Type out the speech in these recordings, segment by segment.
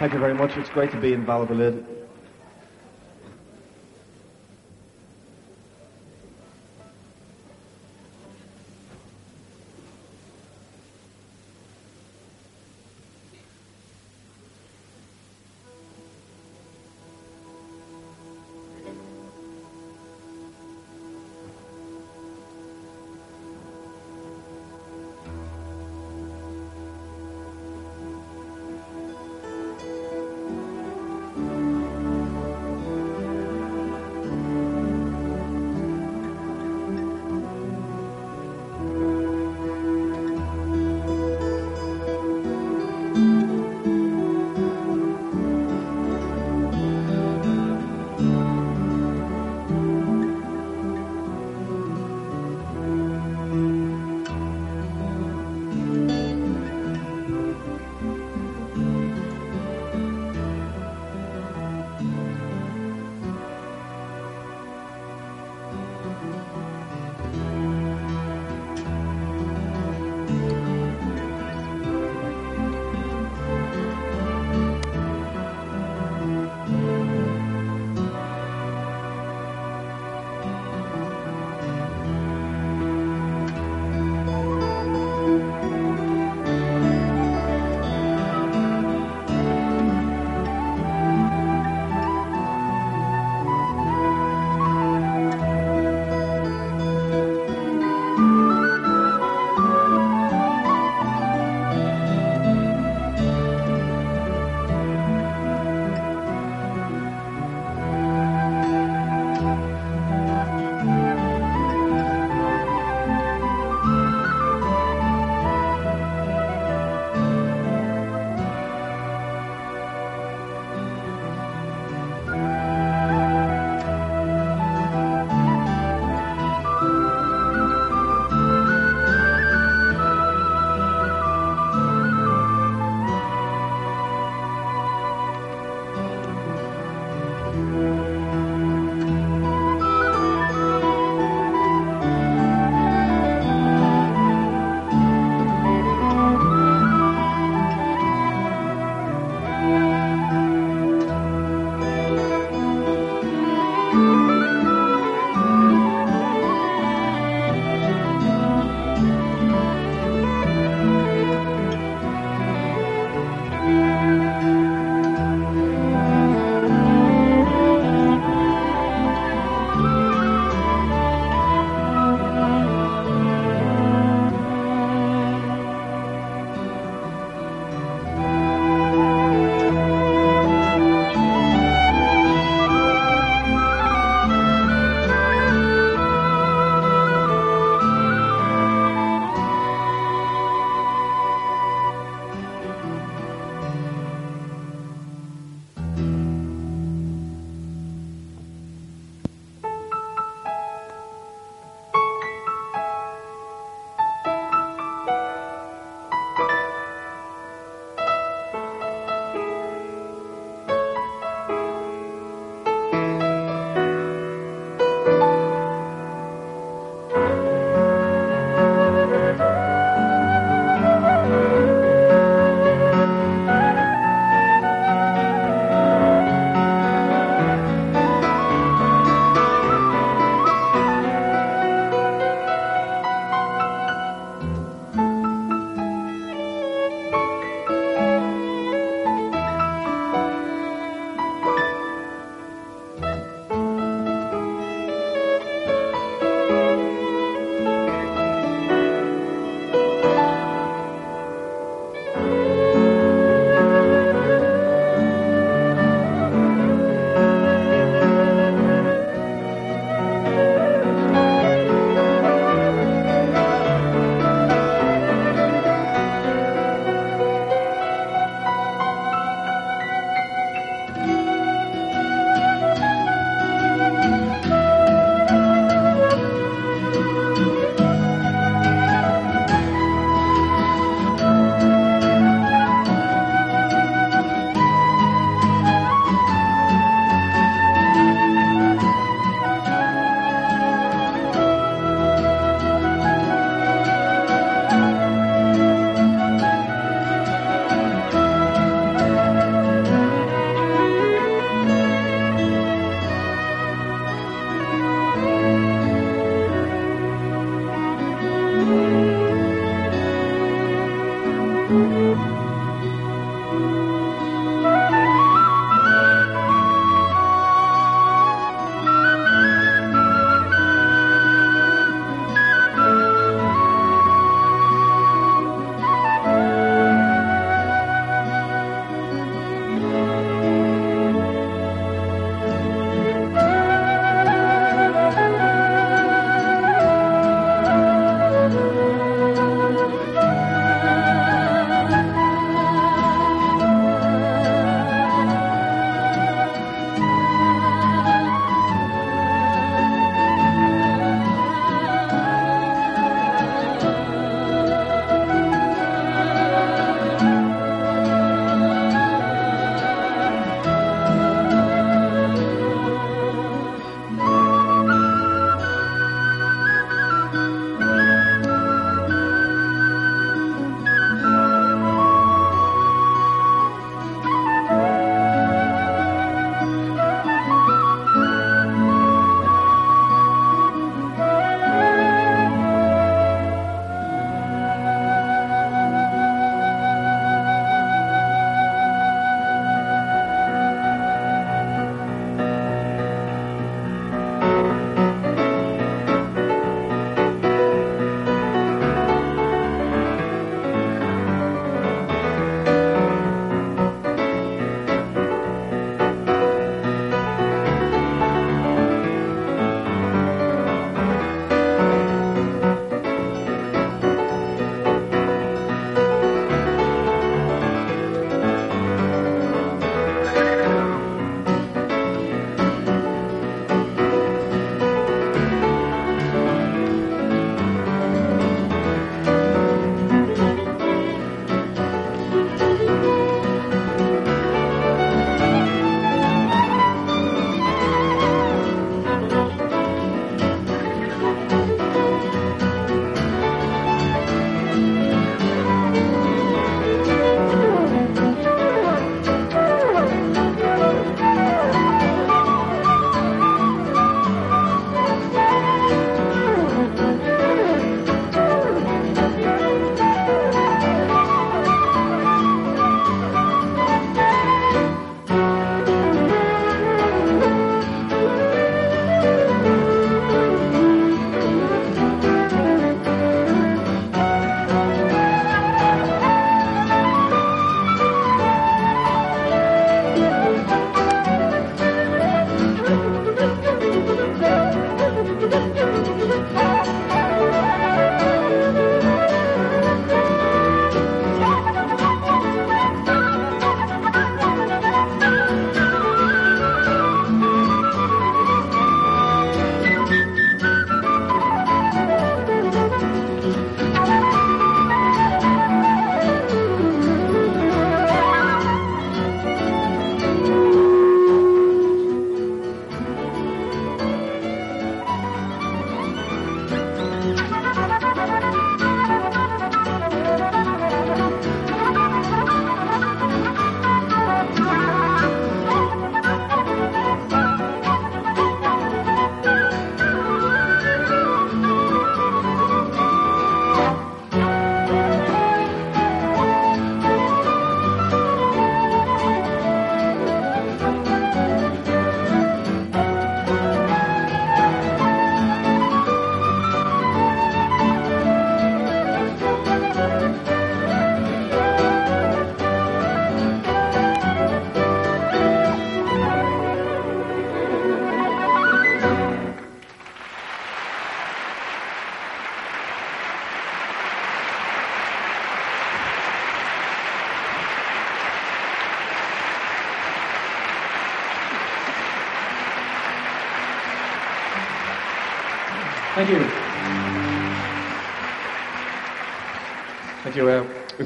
Thank you very much. It's great to be in Valladolid.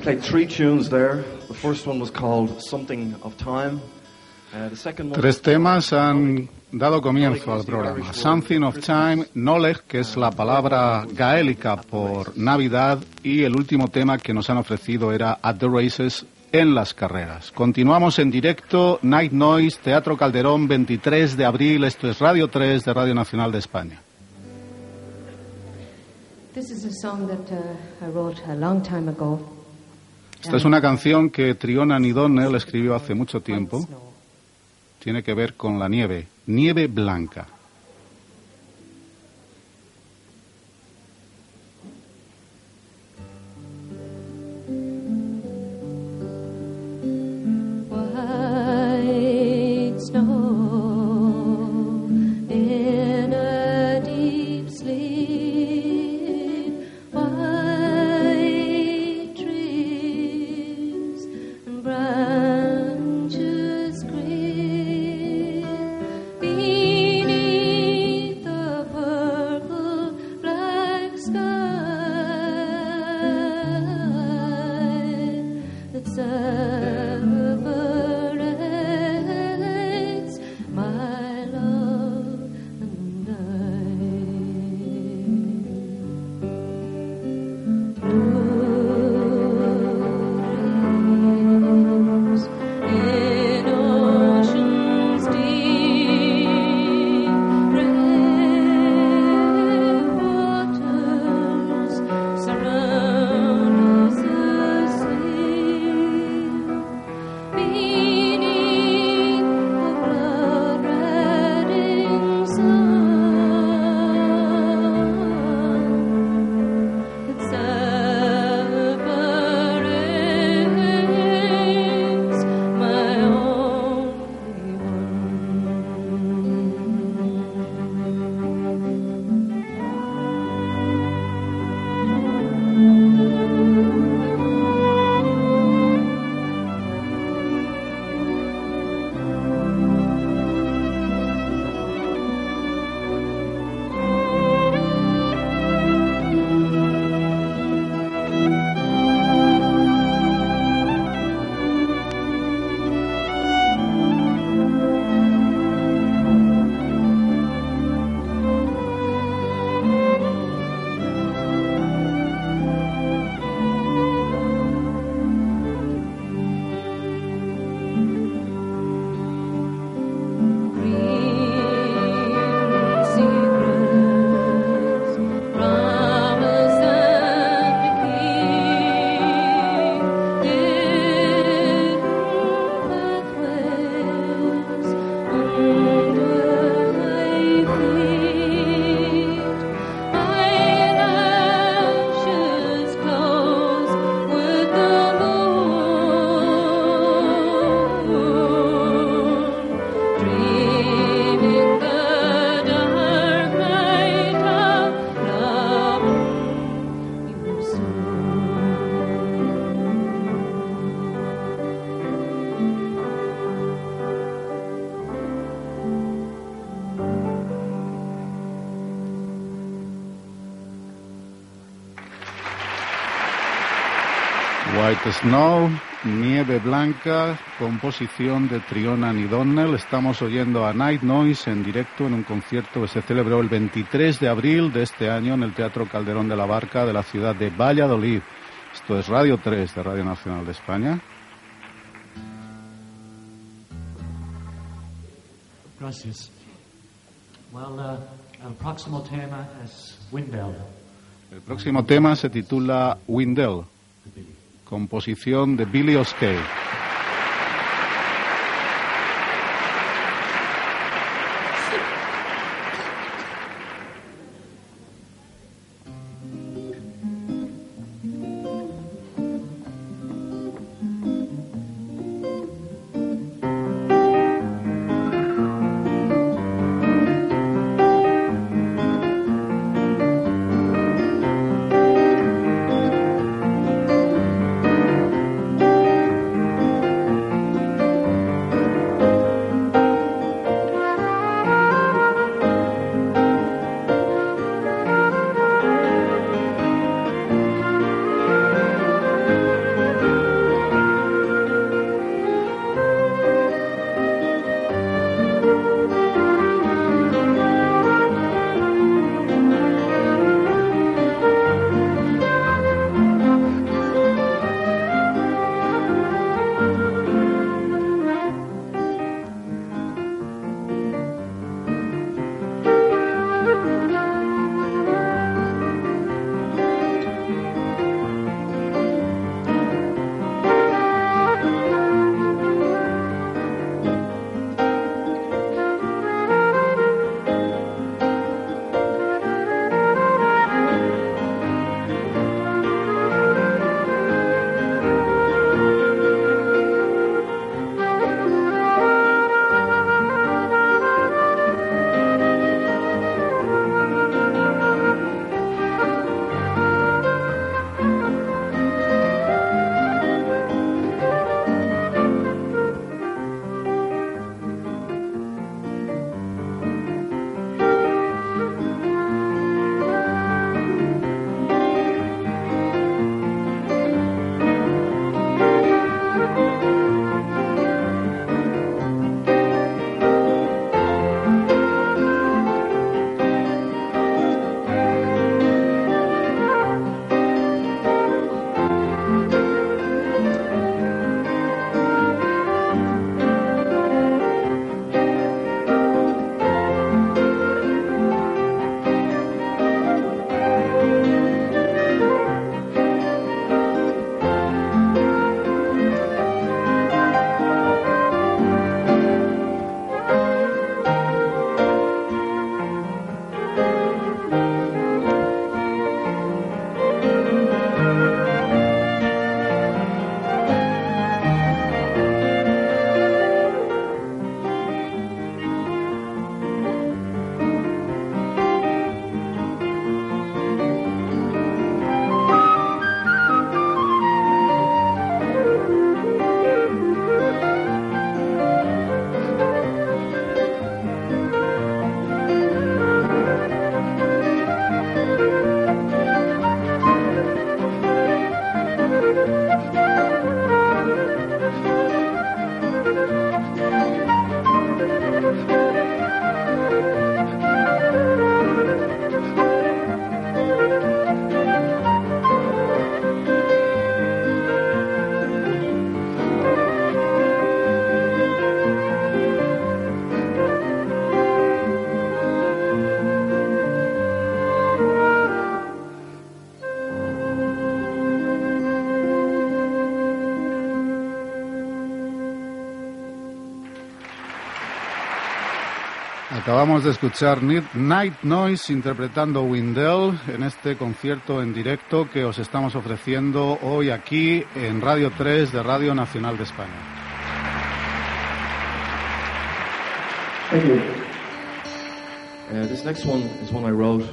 Played three tunes there. The first one was called Something of Time. Uh, the second one Tres temas han dado comienzo al programa. Something of Time, Knowledge, que es la palabra gaélica por Navidad, y el último tema que nos han ofrecido era At the Races, en las carreras. Continuamos en directo, Night Noise, Teatro Calderón, 23 de abril, esto es Radio 3 de Radio Nacional de España. This is a song that uh, I wrote a long time ago. Esta es una canción que Triona Nidonnell escribió hace mucho tiempo. Tiene que ver con la nieve, nieve blanca. Snow, Nieve Blanca, composición de Triona Nidonnell. Estamos oyendo a Night Noise en directo en un concierto que se celebró el 23 de abril de este año en el Teatro Calderón de la Barca de la ciudad de Valladolid. Esto es Radio 3 de Radio Nacional de España. Gracias. Well, uh, el próximo tema es Windell. El próximo tema se titula Windell. Composición de Billy O'Skay. Acabamos de escuchar Night Noise interpretando Windell en este concierto en directo que os estamos ofreciendo hoy aquí en Radio 3 de Radio Nacional de España. Thank you. Uh, this next one is one I wrote.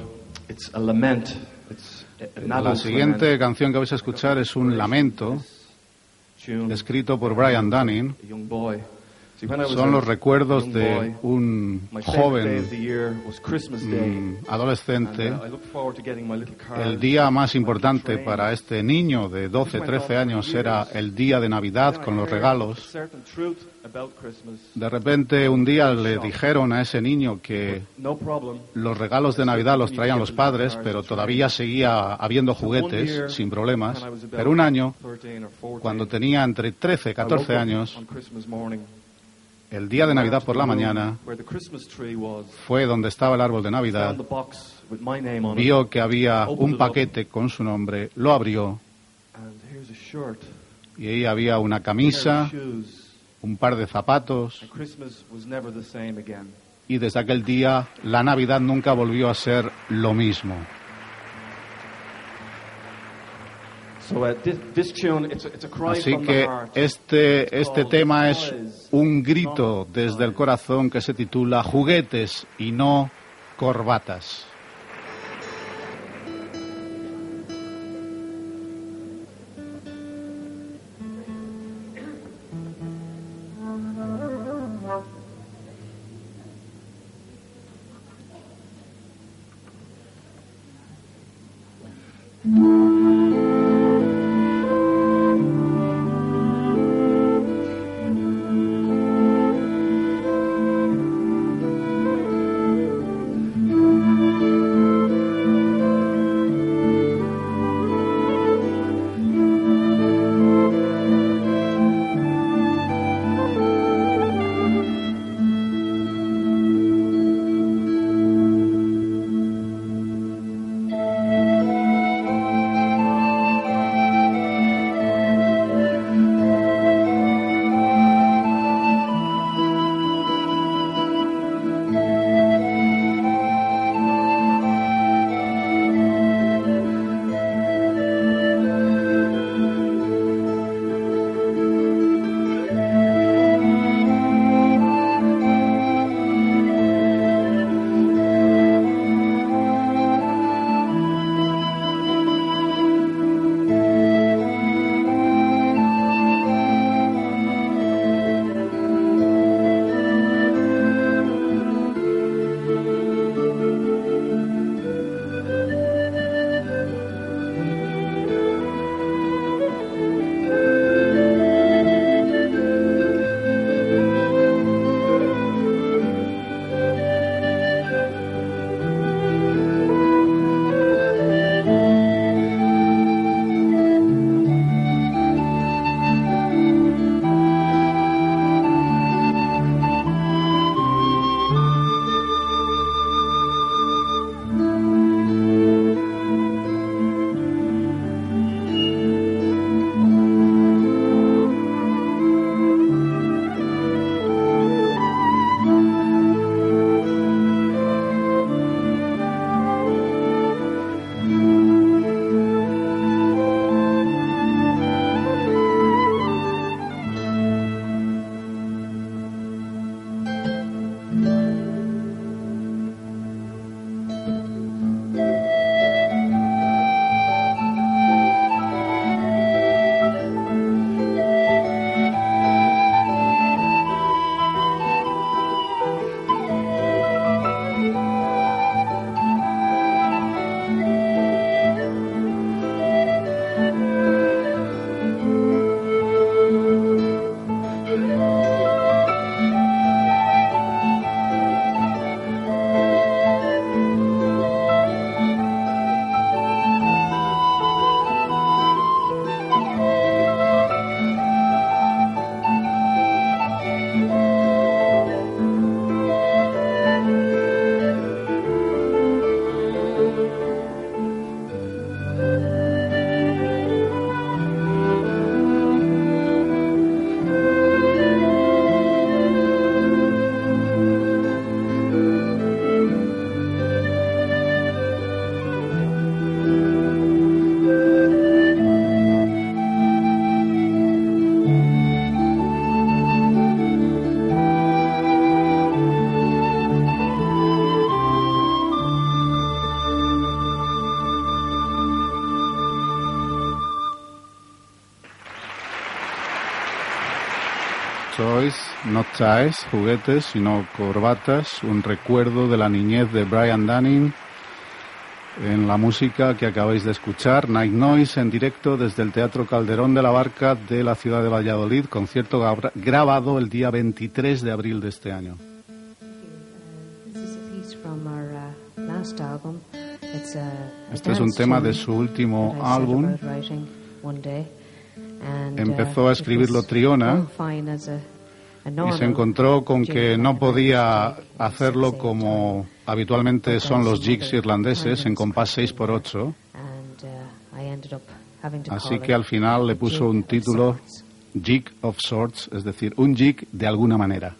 It's a lament. It's La siguiente lament. canción que vais a escuchar es un lamento escrito por Brian Dunning. Son los recuerdos de un joven mm, adolescente. uh. El día más importante para este niño de 12, 13 años era el día de Navidad con los regalos. De repente un día le dijeron a ese niño que los regalos de Navidad los traían los padres, pero todavía seguía habiendo juguetes sin problemas. Pero un año, 13 or 14, cuando tenía entre 13 y I woke 14 up años, el día de Navidad por la mañana, fue donde estaba el árbol de Navidad, vio que había un paquete con su nombre, lo abrió. y ahí había una camisa, un par de zapatos. And Christmas was never the same again. y desde aquel día la Navidad nunca volvió a ser lo mismo. Así from que este, este tema es un grito desde el corazón que se titula Juguetes y no corbatas. Not ties, juguetes, sino corbatas, un recuerdo de la niñez de Brian Dunning en la música que acabáis de escuchar, Night Noise en directo desde el Teatro Calderón de la Barca de la ciudad de Valladolid, concierto grabado el día 23 de abril de este año. Este es un tema de su último álbum. Empezó a escribirlo Triona y se encontró con que no podía hacerlo como habitualmente son los jigs irlandeses en compás 6 por 8 así que al final le puso un título Jig of Sorts, es decir, un jig de alguna manera.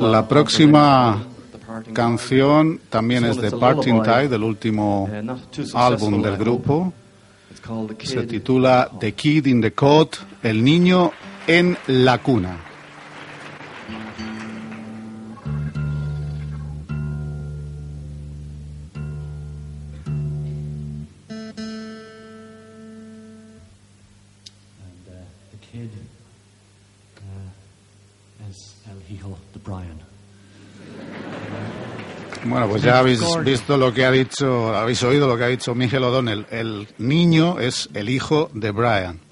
La próxima canción también es de Parting. Tide, del último álbum del grupo. It's called The Se Kid. titula The Kid in the Cot, El niño en la cuna. Bueno, pues ya habéis visto lo que ha dicho, habéis oído lo que ha dicho Miguel O'Donnell. El niño es el hijo de Brian.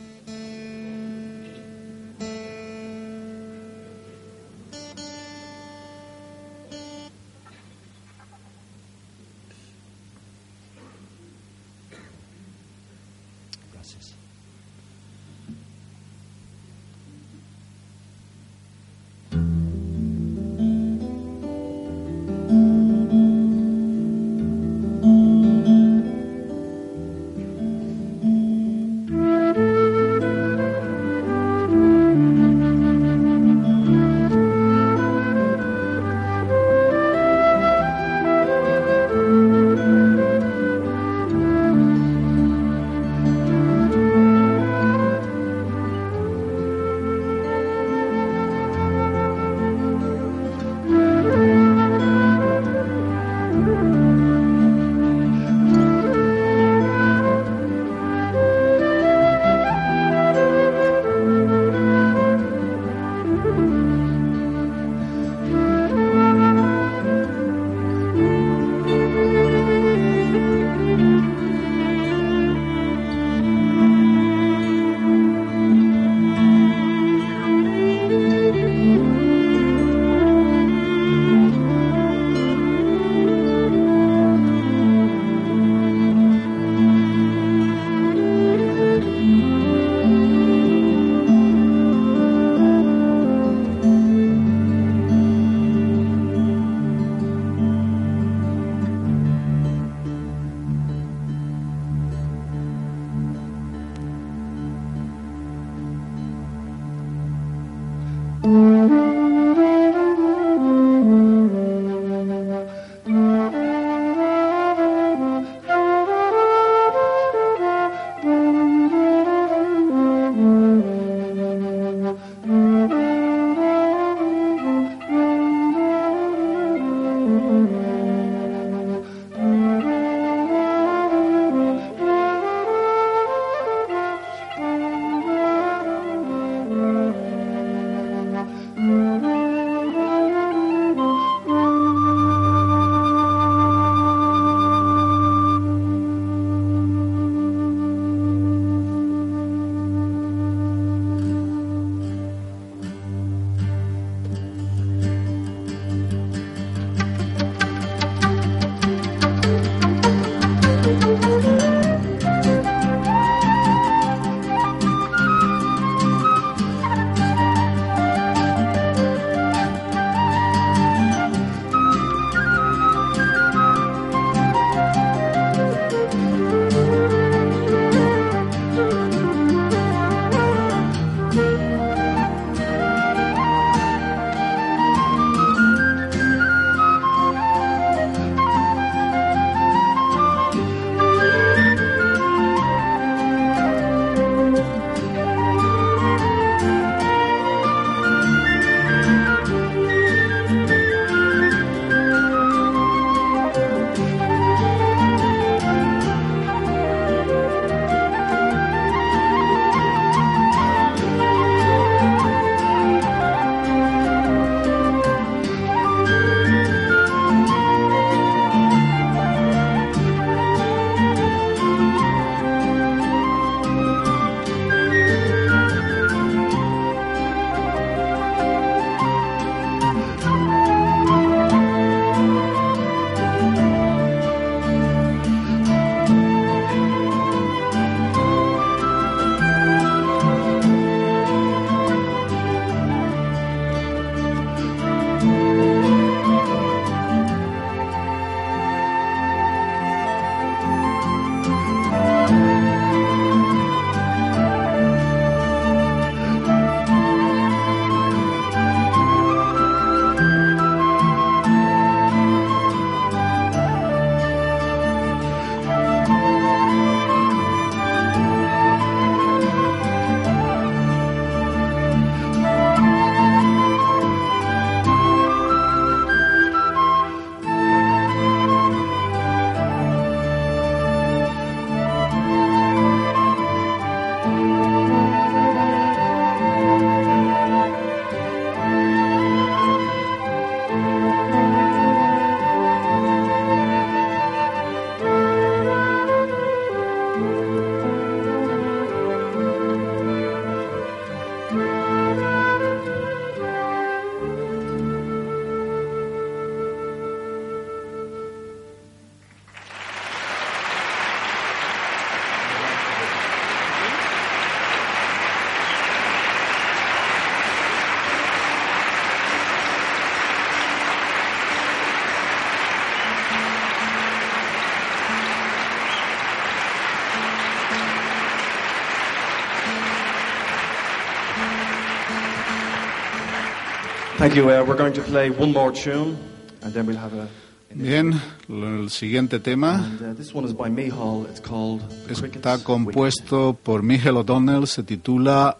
Thank you. Uh, we're going to play one more tune, and then we'll have a. Bien, el siguiente tema And this one is by Mihal. It's called The Cricket's está compuesto por Miguel O'Donnell, se titula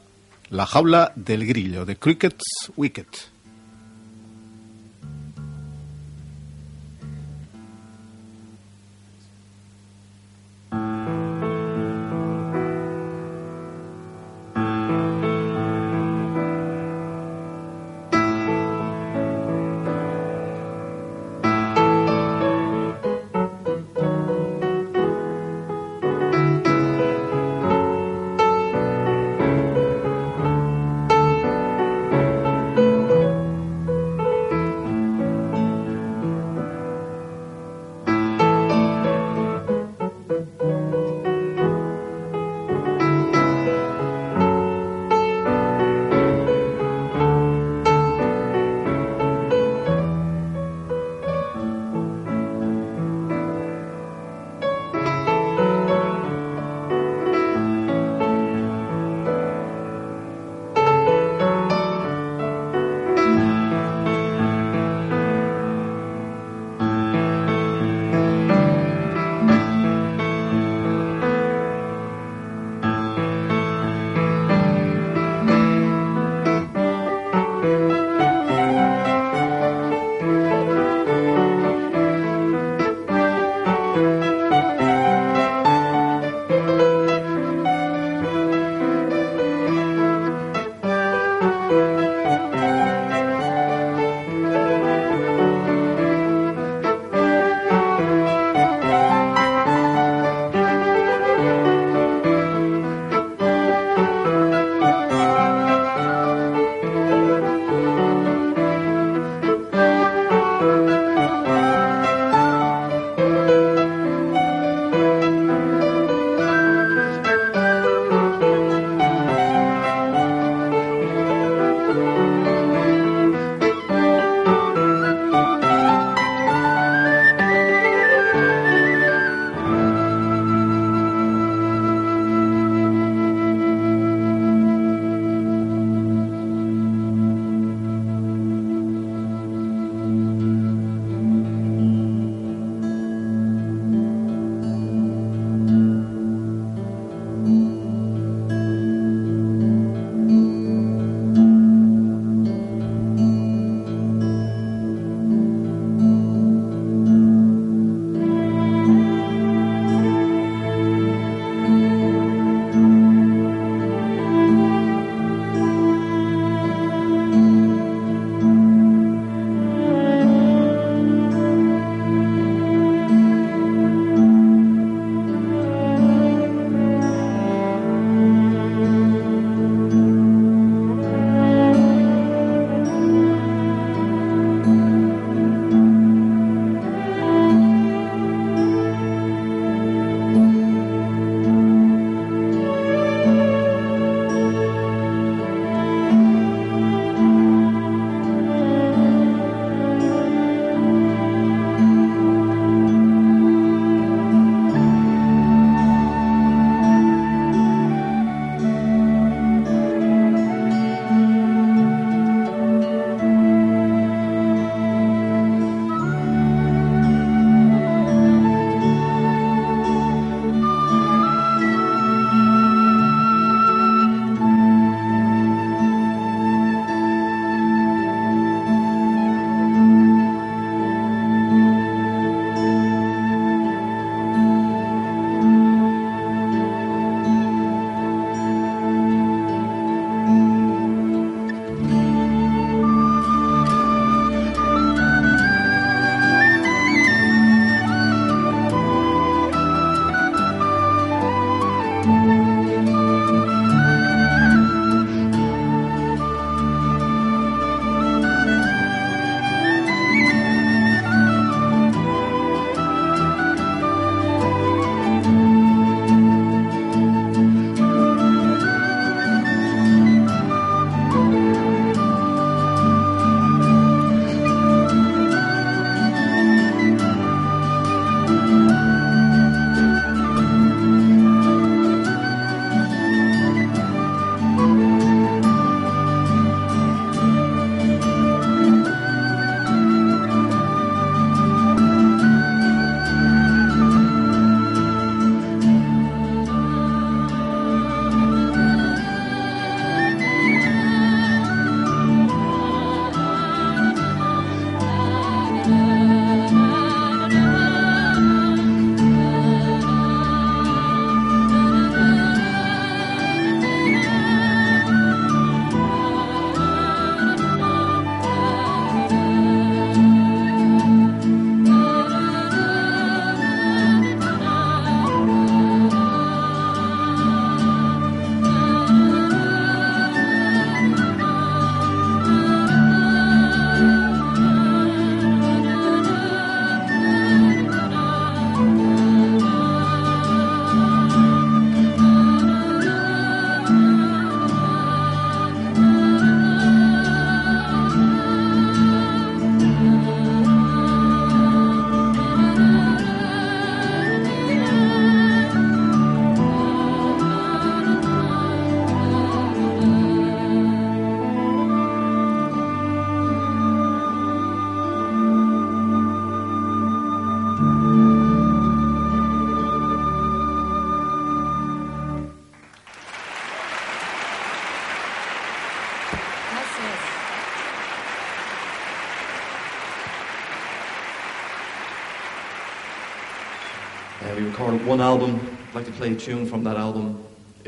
La jaula del grillo, The Cricket's Wicket.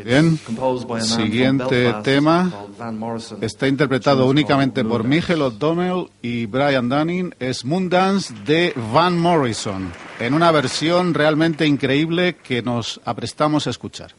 Bien. Siguiente tema. called Van Morrison. Está interpretado únicamente por. Michael O'Donnell y Brian Dunning. Es Moondance de Van Morrison, en una versión realmente increíble que nos aprestamos a escuchar.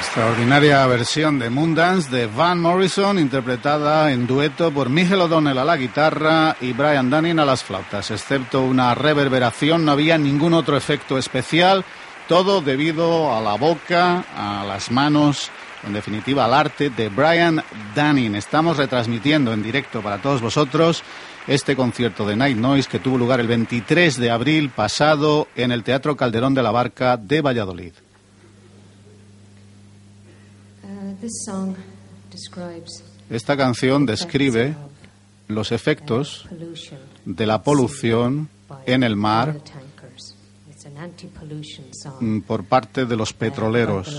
Extraordinaria versión de Moondance de Van Morrison, interpretada en dueto por Miguel O'Donnell a la guitarra y Brian Dunning a las flautas. Excepto una reverberación, no había ningún otro efecto especial, todo debido a la boca, a las manos, en definitiva al arte de Brian Dunning. Estamos retransmitiendo en directo para todos vosotros este concierto de Night Noise que tuvo lugar el 23 de abril pasado en el Teatro Calderón de la Barca de Valladolid. Esta canción describe los efectos de la polución en el mar mm, por parte de los petroleros.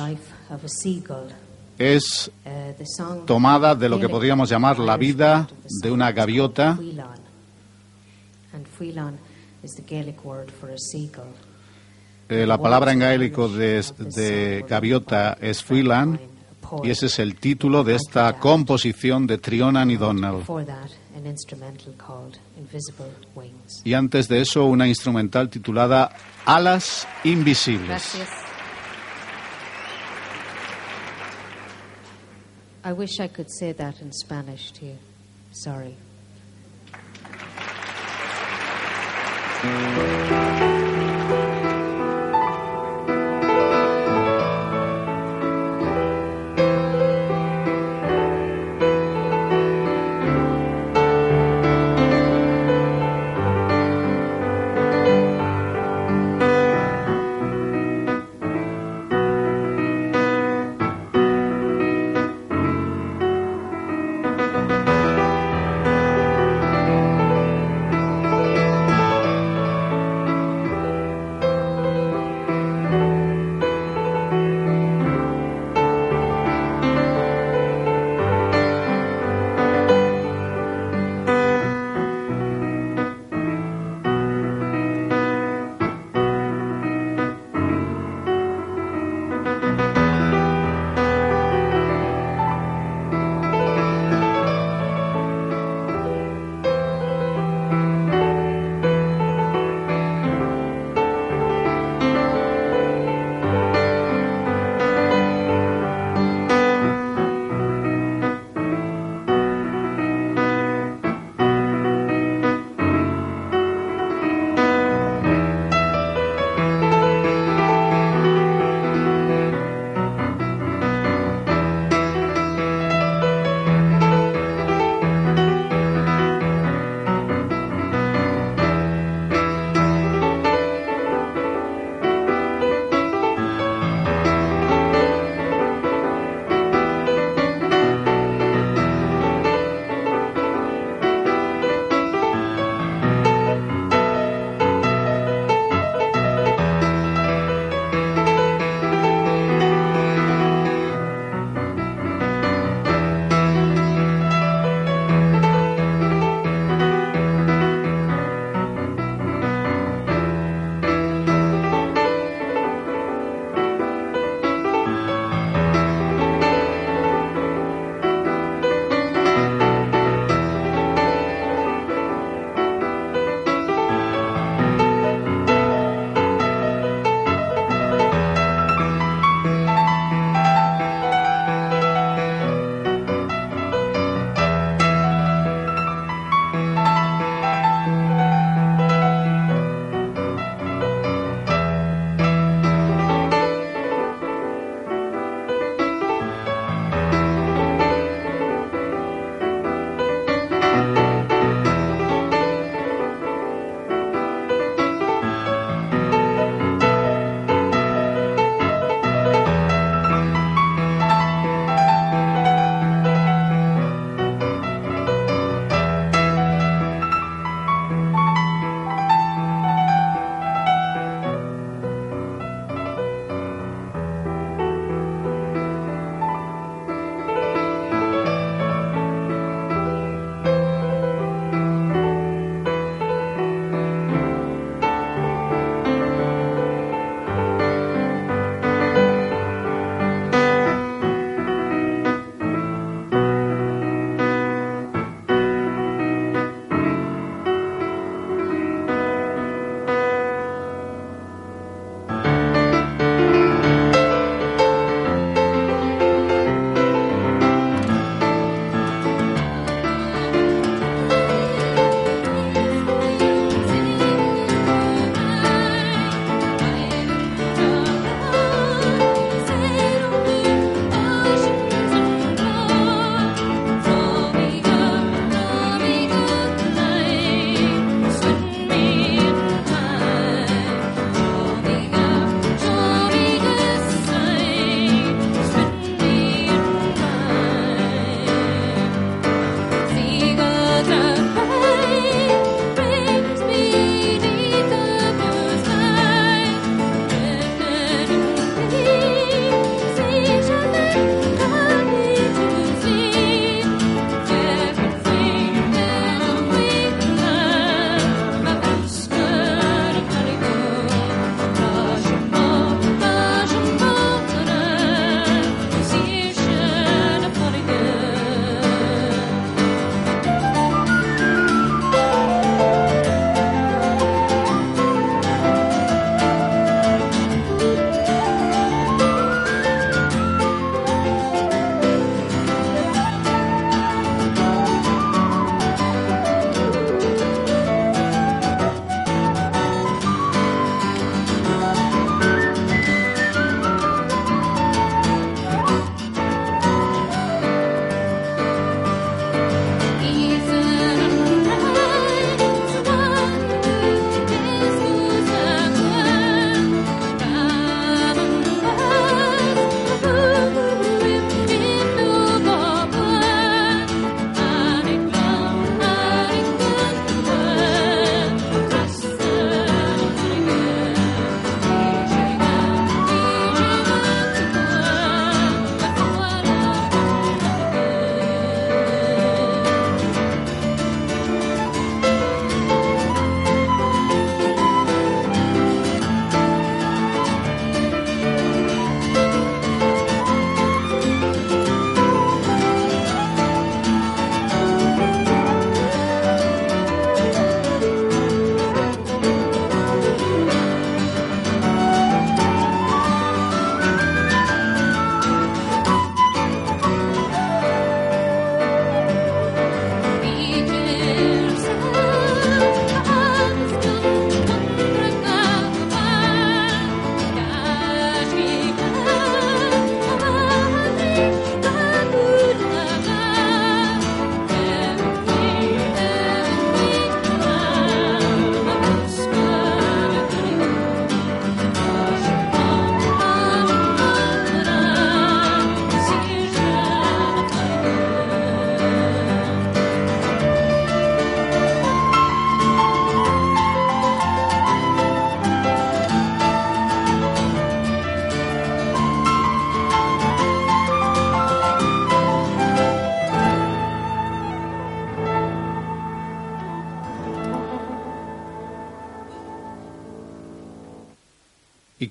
Es tomada de lo que podríamos llamar la vida de una gaviota. Eh, la palabra en gaélico de, de gaviota es freeland y ese es el título de esta composición de Trionan y Donnell. Y antes de eso, una instrumental titulada Alas Invisibles. I wish I could say that in Spanish to you. Sorry.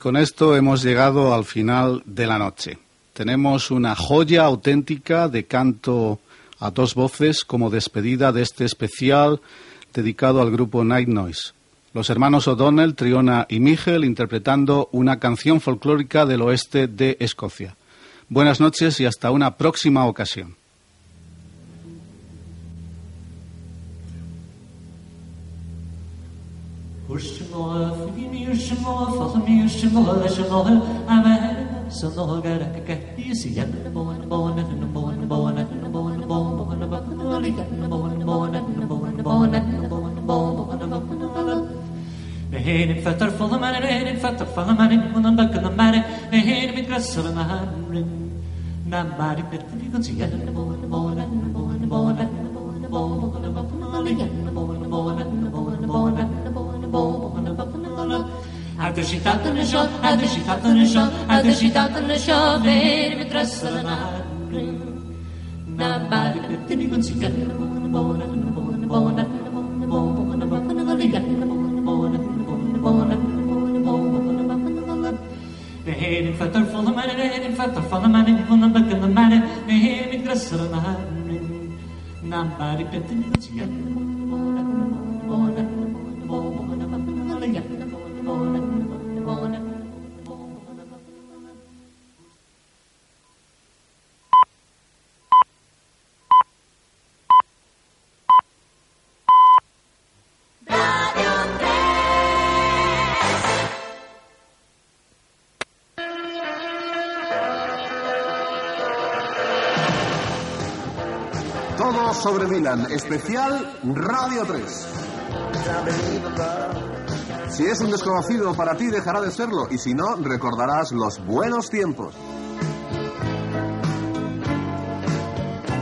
Con esto hemos llegado al final de la noche. Tenemos una joya auténtica de canto a dos voces como despedida de este especial dedicado al grupo Night Noise. Los hermanos O'Donnell, Triona y Miguel interpretando una canción folclórica del oeste de Escocia. Buenas noches y hasta una próxima ocasión. symbolen van de meer symbolen, symbolen. I'm a head so no longer I can get you see that the bow and the bow and the bow and the bow and the bow and the bow and the bow and the bow and the bow and the bow and the bow and the bow and the bow and the bow and the bow and the bow نهين فتر فضل من نهين فتر فضل من من بك نمارك نهين متكسر نهار نمارك تتكلم زيادة نبوة نبوة هذا شي تعطي النشاط هذا شي تعطي النشاط هذا شي تعطي النشاط غير مترسل نهار نعم بعد الدنيا من سكر هين فتر فلم انا هين فتر فلم انا فلم بكن انا هين مترسل نهار نعم بعد الدنيا من سكر sobre Milan, especial Radio 3. Si es un desconocido para ti, dejará de serlo, y si no, recordarás los buenos tiempos.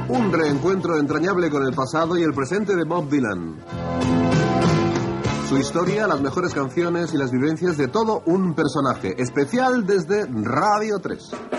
Un reencuentro entrañable con el pasado y el presente de Bob Dylan. Su historia, las mejores canciones y las vivencias de todo un personaje, especial desde Radio 3.